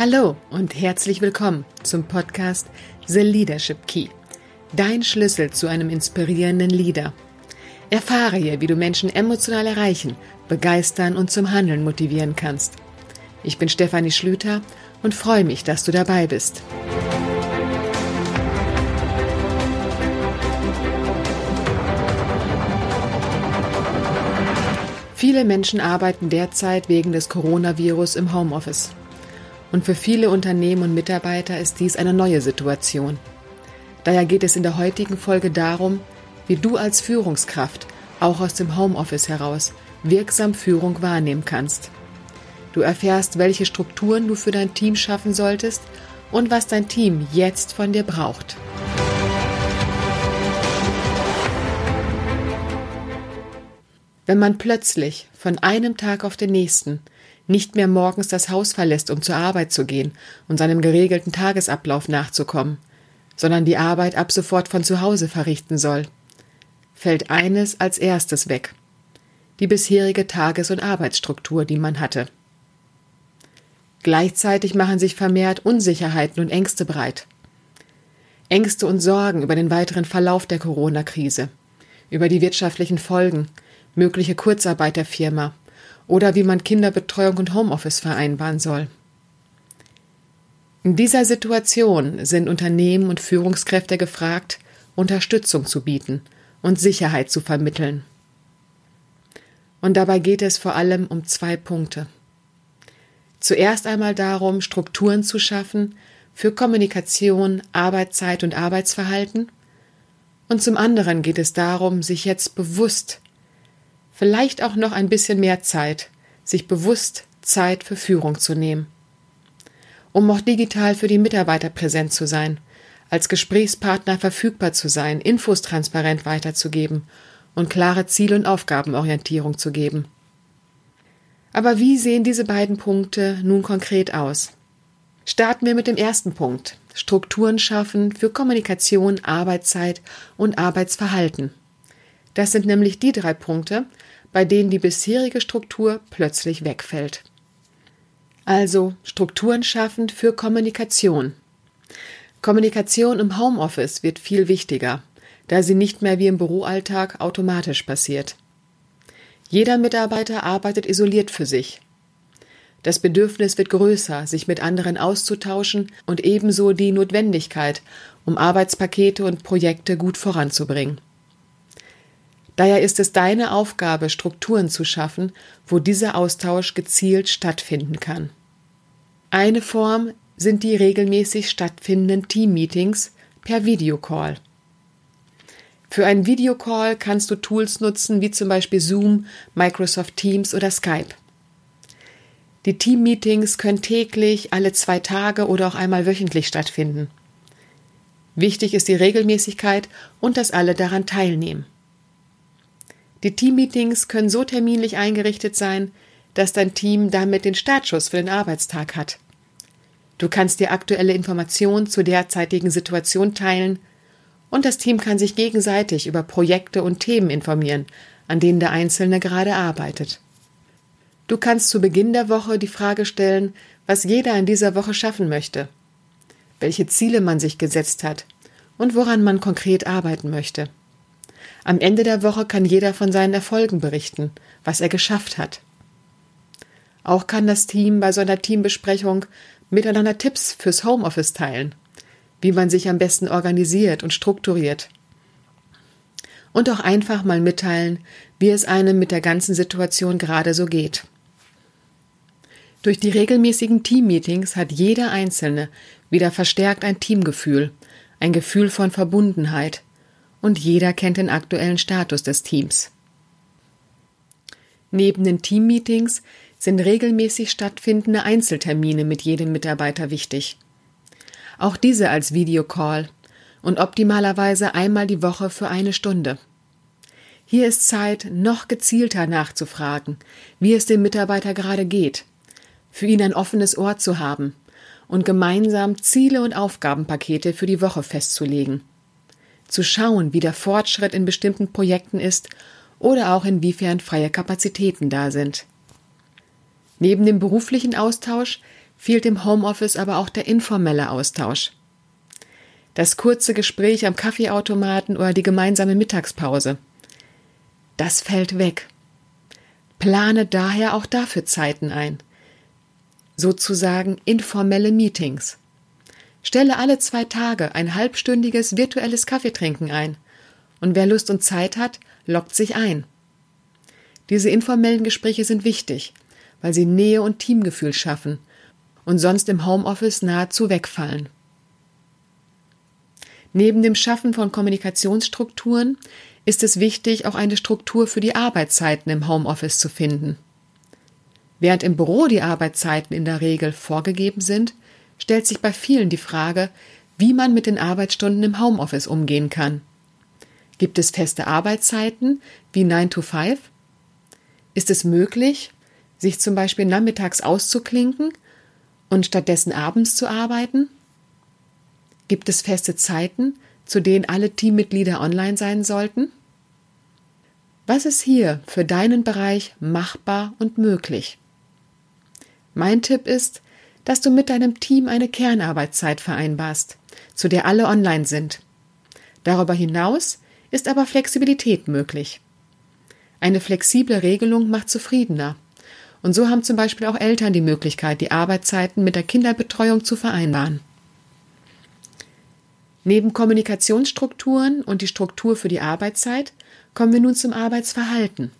Hallo und herzlich willkommen zum Podcast The Leadership Key. Dein Schlüssel zu einem inspirierenden Leader. Erfahre hier, wie du Menschen emotional erreichen, begeistern und zum Handeln motivieren kannst. Ich bin Stefanie Schlüter und freue mich, dass du dabei bist. Viele Menschen arbeiten derzeit wegen des Coronavirus im Homeoffice. Und für viele Unternehmen und Mitarbeiter ist dies eine neue Situation. Daher geht es in der heutigen Folge darum, wie du als Führungskraft auch aus dem Homeoffice heraus wirksam Führung wahrnehmen kannst. Du erfährst, welche Strukturen du für dein Team schaffen solltest und was dein Team jetzt von dir braucht. Wenn man plötzlich von einem Tag auf den nächsten nicht mehr morgens das Haus verlässt, um zur Arbeit zu gehen und seinem geregelten Tagesablauf nachzukommen, sondern die Arbeit ab sofort von zu Hause verrichten soll, fällt eines als erstes weg die bisherige Tages- und Arbeitsstruktur, die man hatte. Gleichzeitig machen sich vermehrt Unsicherheiten und Ängste breit. Ängste und Sorgen über den weiteren Verlauf der Corona-Krise, über die wirtschaftlichen Folgen, mögliche Kurzarbeit der Firma oder wie man Kinderbetreuung und Homeoffice vereinbaren soll. In dieser Situation sind Unternehmen und Führungskräfte gefragt, Unterstützung zu bieten und Sicherheit zu vermitteln. Und dabei geht es vor allem um zwei Punkte. Zuerst einmal darum, Strukturen zu schaffen für Kommunikation, Arbeitszeit und Arbeitsverhalten. Und zum anderen geht es darum, sich jetzt bewusst vielleicht auch noch ein bisschen mehr Zeit, sich bewusst Zeit für Führung zu nehmen. Um auch digital für die Mitarbeiter präsent zu sein, als Gesprächspartner verfügbar zu sein, Infos transparent weiterzugeben und klare Ziel- und Aufgabenorientierung zu geben. Aber wie sehen diese beiden Punkte nun konkret aus? Starten wir mit dem ersten Punkt. Strukturen schaffen für Kommunikation, Arbeitszeit und Arbeitsverhalten. Das sind nämlich die drei Punkte, bei denen die bisherige Struktur plötzlich wegfällt. Also Strukturen schaffen für Kommunikation. Kommunikation im Homeoffice wird viel wichtiger, da sie nicht mehr wie im Büroalltag automatisch passiert. Jeder Mitarbeiter arbeitet isoliert für sich. Das Bedürfnis wird größer, sich mit anderen auszutauschen und ebenso die Notwendigkeit, um Arbeitspakete und Projekte gut voranzubringen. Daher ist es deine Aufgabe, Strukturen zu schaffen, wo dieser Austausch gezielt stattfinden kann. Eine Form sind die regelmäßig stattfindenden Teammeetings per Videocall. Für einen Videocall kannst du Tools nutzen wie zum Beispiel Zoom, Microsoft Teams oder Skype. Die Teammeetings können täglich, alle zwei Tage oder auch einmal wöchentlich stattfinden. Wichtig ist die Regelmäßigkeit und dass alle daran teilnehmen. Die Teammeetings können so terminlich eingerichtet sein, dass dein Team damit den Startschuss für den Arbeitstag hat. Du kannst dir aktuelle Informationen zur derzeitigen Situation teilen und das Team kann sich gegenseitig über Projekte und Themen informieren, an denen der Einzelne gerade arbeitet. Du kannst zu Beginn der Woche die Frage stellen, was jeder in dieser Woche schaffen möchte, welche Ziele man sich gesetzt hat und woran man konkret arbeiten möchte. Am Ende der Woche kann jeder von seinen Erfolgen berichten, was er geschafft hat. Auch kann das Team bei so einer Teambesprechung miteinander Tipps fürs Homeoffice teilen, wie man sich am besten organisiert und strukturiert. Und auch einfach mal mitteilen, wie es einem mit der ganzen Situation gerade so geht. Durch die regelmäßigen Teammeetings hat jeder Einzelne wieder verstärkt ein Teamgefühl, ein Gefühl von Verbundenheit, und jeder kennt den aktuellen Status des Teams. Neben den Teammeetings sind regelmäßig stattfindende Einzeltermine mit jedem Mitarbeiter wichtig. Auch diese als Videocall und optimalerweise einmal die Woche für eine Stunde. Hier ist Zeit, noch gezielter nachzufragen, wie es dem Mitarbeiter gerade geht, für ihn ein offenes Ohr zu haben und gemeinsam Ziele und Aufgabenpakete für die Woche festzulegen zu schauen, wie der Fortschritt in bestimmten Projekten ist oder auch inwiefern freie Kapazitäten da sind. Neben dem beruflichen Austausch fehlt im Homeoffice aber auch der informelle Austausch. Das kurze Gespräch am Kaffeeautomaten oder die gemeinsame Mittagspause. Das fällt weg. Plane daher auch dafür Zeiten ein. Sozusagen informelle Meetings. Stelle alle zwei Tage ein halbstündiges virtuelles Kaffeetrinken ein. Und wer Lust und Zeit hat, lockt sich ein. Diese informellen Gespräche sind wichtig, weil sie Nähe und Teamgefühl schaffen und sonst im Homeoffice nahezu wegfallen. Neben dem Schaffen von Kommunikationsstrukturen ist es wichtig, auch eine Struktur für die Arbeitszeiten im Homeoffice zu finden. Während im Büro die Arbeitszeiten in der Regel vorgegeben sind, stellt sich bei vielen die Frage, wie man mit den Arbeitsstunden im Homeoffice umgehen kann. Gibt es feste Arbeitszeiten wie 9 to 5? Ist es möglich, sich zum Beispiel nachmittags auszuklinken und stattdessen abends zu arbeiten? Gibt es feste Zeiten, zu denen alle Teammitglieder online sein sollten? Was ist hier für deinen Bereich machbar und möglich? Mein Tipp ist, dass du mit deinem Team eine Kernarbeitszeit vereinbarst, zu der alle online sind. Darüber hinaus ist aber Flexibilität möglich. Eine flexible Regelung macht zufriedener. Und so haben zum Beispiel auch Eltern die Möglichkeit, die Arbeitszeiten mit der Kinderbetreuung zu vereinbaren. Neben Kommunikationsstrukturen und die Struktur für die Arbeitszeit kommen wir nun zum Arbeitsverhalten.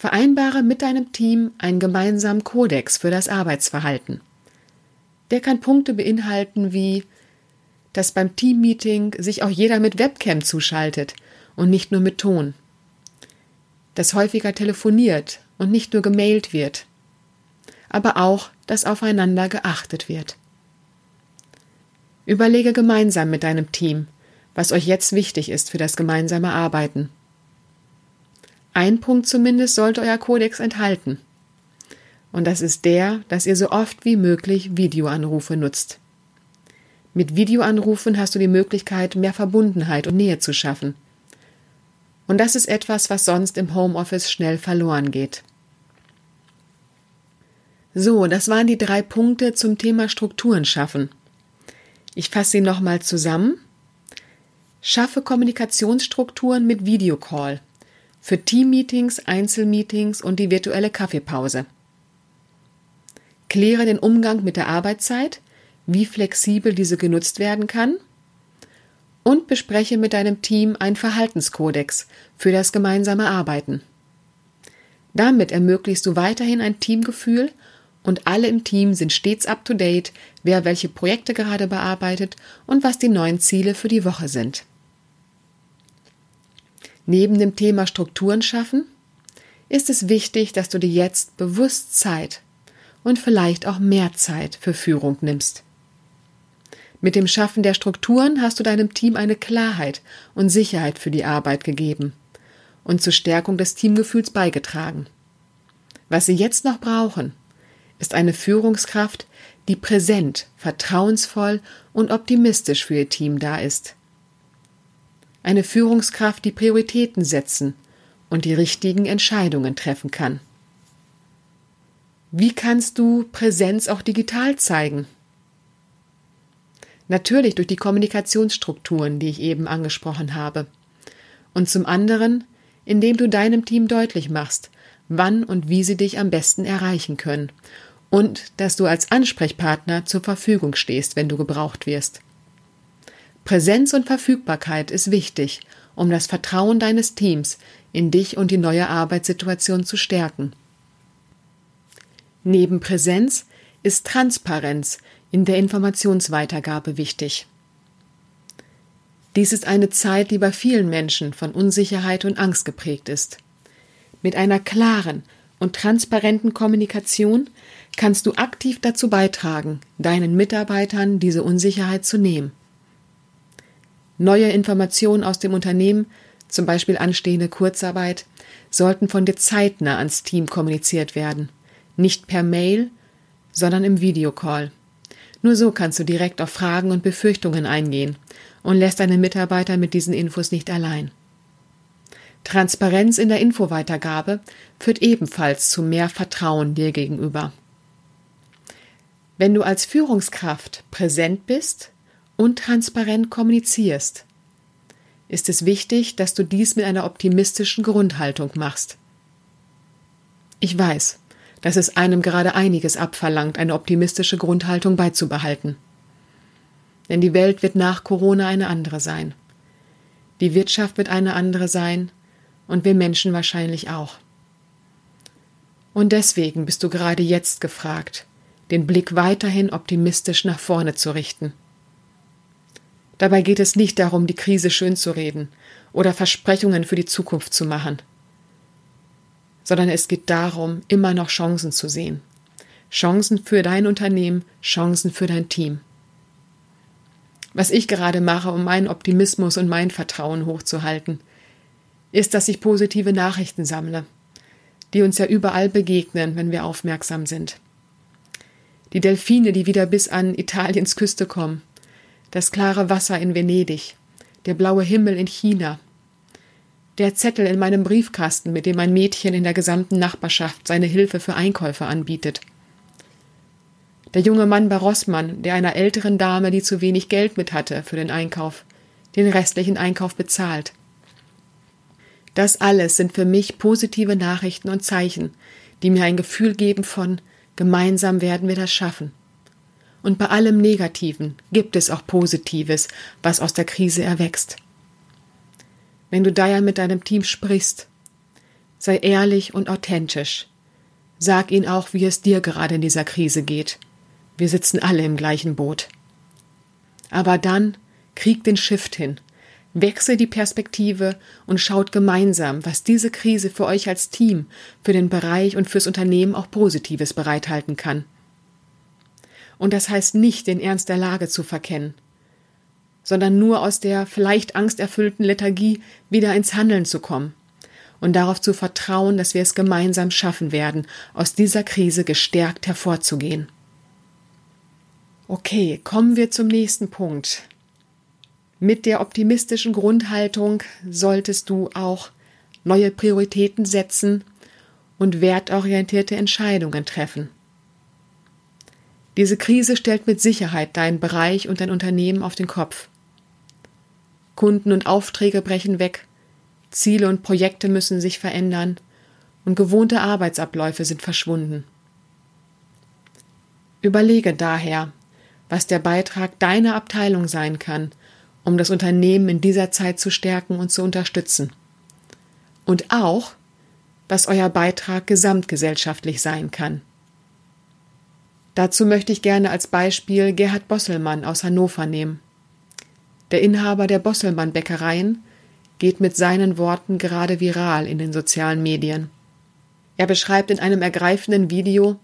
Vereinbare mit deinem Team einen gemeinsamen Kodex für das Arbeitsverhalten. Der kann Punkte beinhalten wie, dass beim Teammeeting sich auch jeder mit Webcam zuschaltet und nicht nur mit Ton. Dass häufiger telefoniert und nicht nur gemailt wird. Aber auch, dass aufeinander geachtet wird. Überlege gemeinsam mit deinem Team, was euch jetzt wichtig ist für das gemeinsame Arbeiten. Ein Punkt zumindest sollte euer Kodex enthalten. Und das ist der, dass ihr so oft wie möglich Videoanrufe nutzt. Mit Videoanrufen hast du die Möglichkeit, mehr Verbundenheit und Nähe zu schaffen. Und das ist etwas, was sonst im Homeoffice schnell verloren geht. So, das waren die drei Punkte zum Thema Strukturen schaffen. Ich fasse sie nochmal zusammen. Schaffe Kommunikationsstrukturen mit Videocall für Teammeetings, Einzelmeetings und die virtuelle Kaffeepause. Kläre den Umgang mit der Arbeitszeit, wie flexibel diese genutzt werden kann und bespreche mit deinem Team einen Verhaltenskodex für das gemeinsame Arbeiten. Damit ermöglichst du weiterhin ein Teamgefühl und alle im Team sind stets up to date, wer welche Projekte gerade bearbeitet und was die neuen Ziele für die Woche sind. Neben dem Thema Strukturen schaffen ist es wichtig, dass du dir jetzt bewusst Zeit und vielleicht auch mehr Zeit für Führung nimmst. Mit dem Schaffen der Strukturen hast du deinem Team eine Klarheit und Sicherheit für die Arbeit gegeben und zur Stärkung des Teamgefühls beigetragen. Was sie jetzt noch brauchen, ist eine Führungskraft, die präsent, vertrauensvoll und optimistisch für ihr Team da ist. Eine Führungskraft, die Prioritäten setzen und die richtigen Entscheidungen treffen kann. Wie kannst du Präsenz auch digital zeigen? Natürlich durch die Kommunikationsstrukturen, die ich eben angesprochen habe. Und zum anderen, indem du deinem Team deutlich machst, wann und wie sie dich am besten erreichen können und dass du als Ansprechpartner zur Verfügung stehst, wenn du gebraucht wirst. Präsenz und Verfügbarkeit ist wichtig, um das Vertrauen deines Teams in dich und die neue Arbeitssituation zu stärken. Neben Präsenz ist Transparenz in der Informationsweitergabe wichtig. Dies ist eine Zeit, die bei vielen Menschen von Unsicherheit und Angst geprägt ist. Mit einer klaren und transparenten Kommunikation kannst du aktiv dazu beitragen, deinen Mitarbeitern diese Unsicherheit zu nehmen. Neue Informationen aus dem Unternehmen, zum Beispiel anstehende Kurzarbeit, sollten von dir zeitnah ans Team kommuniziert werden, nicht per Mail, sondern im Videocall. Nur so kannst du direkt auf Fragen und Befürchtungen eingehen und lässt deine Mitarbeiter mit diesen Infos nicht allein. Transparenz in der Infoweitergabe führt ebenfalls zu mehr Vertrauen dir gegenüber. Wenn du als Führungskraft präsent bist und transparent kommunizierst, ist es wichtig, dass du dies mit einer optimistischen Grundhaltung machst. Ich weiß, dass es einem gerade einiges abverlangt, eine optimistische Grundhaltung beizubehalten. Denn die Welt wird nach Corona eine andere sein. Die Wirtschaft wird eine andere sein und wir Menschen wahrscheinlich auch. Und deswegen bist du gerade jetzt gefragt, den Blick weiterhin optimistisch nach vorne zu richten. Dabei geht es nicht darum, die Krise schön zu reden oder Versprechungen für die Zukunft zu machen, sondern es geht darum, immer noch Chancen zu sehen. Chancen für dein Unternehmen, Chancen für dein Team. Was ich gerade mache, um meinen Optimismus und mein Vertrauen hochzuhalten, ist, dass ich positive Nachrichten sammle, die uns ja überall begegnen, wenn wir aufmerksam sind. Die Delfine, die wieder bis an Italiens Küste kommen, das klare Wasser in Venedig, der blaue Himmel in China, der Zettel in meinem Briefkasten, mit dem ein Mädchen in der gesamten Nachbarschaft seine Hilfe für Einkäufe anbietet, der junge Mann bei Rossmann, der einer älteren Dame, die zu wenig Geld mit hatte für den Einkauf, den restlichen Einkauf bezahlt. Das alles sind für mich positive Nachrichten und Zeichen, die mir ein Gefühl geben von gemeinsam werden wir das schaffen. Und bei allem Negativen gibt es auch Positives, was aus der Krise erwächst. Wenn du daher mit deinem Team sprichst, sei ehrlich und authentisch. Sag ihnen auch, wie es dir gerade in dieser Krise geht. Wir sitzen alle im gleichen Boot. Aber dann krieg den Shift hin. Wechsel die Perspektive und schaut gemeinsam, was diese Krise für euch als Team, für den Bereich und fürs Unternehmen auch Positives bereithalten kann. Und das heißt nicht, den Ernst der Lage zu verkennen, sondern nur aus der vielleicht angsterfüllten Lethargie wieder ins Handeln zu kommen und darauf zu vertrauen, dass wir es gemeinsam schaffen werden, aus dieser Krise gestärkt hervorzugehen. Okay, kommen wir zum nächsten Punkt. Mit der optimistischen Grundhaltung solltest du auch neue Prioritäten setzen und wertorientierte Entscheidungen treffen. Diese Krise stellt mit Sicherheit deinen Bereich und dein Unternehmen auf den Kopf. Kunden und Aufträge brechen weg, Ziele und Projekte müssen sich verändern und gewohnte Arbeitsabläufe sind verschwunden. Überlege daher, was der Beitrag deiner Abteilung sein kann, um das Unternehmen in dieser Zeit zu stärken und zu unterstützen. Und auch, was euer Beitrag gesamtgesellschaftlich sein kann. Dazu möchte ich gerne als Beispiel Gerhard Bosselmann aus Hannover nehmen. Der Inhaber der Bosselmann Bäckereien geht mit seinen Worten gerade viral in den sozialen Medien. Er beschreibt in einem ergreifenden Video,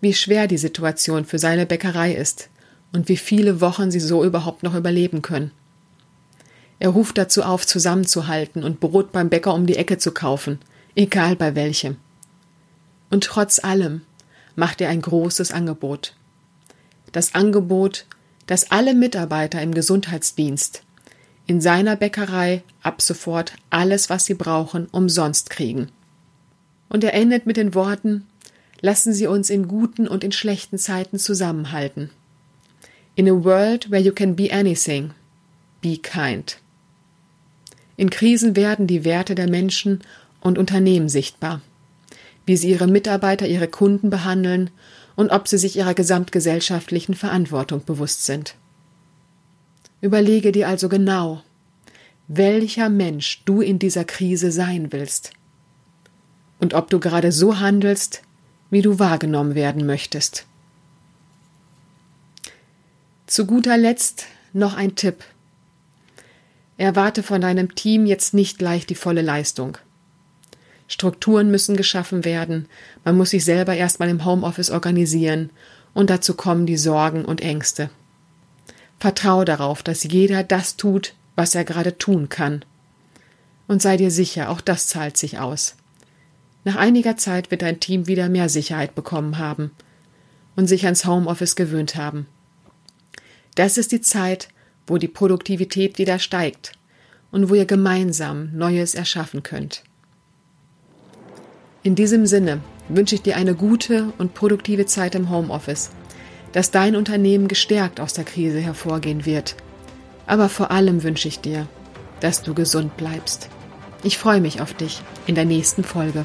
wie schwer die Situation für seine Bäckerei ist, und wie viele Wochen sie so überhaupt noch überleben können. Er ruft dazu auf, zusammenzuhalten und Brot beim Bäcker um die Ecke zu kaufen, egal bei welchem. Und trotz allem macht er ein großes Angebot. Das Angebot, dass alle Mitarbeiter im Gesundheitsdienst in seiner Bäckerei ab sofort alles, was sie brauchen, umsonst kriegen. Und er endet mit den Worten Lassen Sie uns in guten und in schlechten Zeiten zusammenhalten. In a world where you can be anything, be kind. In Krisen werden die Werte der Menschen und Unternehmen sichtbar, wie sie ihre Mitarbeiter, ihre Kunden behandeln und ob sie sich ihrer gesamtgesellschaftlichen Verantwortung bewusst sind. Überlege dir also genau, welcher Mensch du in dieser Krise sein willst und ob du gerade so handelst, wie du wahrgenommen werden möchtest. Zu guter Letzt noch ein Tipp. Erwarte von deinem Team jetzt nicht gleich die volle Leistung. Strukturen müssen geschaffen werden, man muss sich selber erstmal im Homeoffice organisieren und dazu kommen die Sorgen und Ängste. Vertraue darauf, dass jeder das tut, was er gerade tun kann. Und sei dir sicher, auch das zahlt sich aus. Nach einiger Zeit wird dein Team wieder mehr Sicherheit bekommen haben und sich ans Homeoffice gewöhnt haben. Das ist die Zeit, wo die Produktivität wieder steigt und wo ihr gemeinsam Neues erschaffen könnt. In diesem Sinne wünsche ich dir eine gute und produktive Zeit im Homeoffice, dass dein Unternehmen gestärkt aus der Krise hervorgehen wird. Aber vor allem wünsche ich dir, dass du gesund bleibst. Ich freue mich auf dich in der nächsten Folge.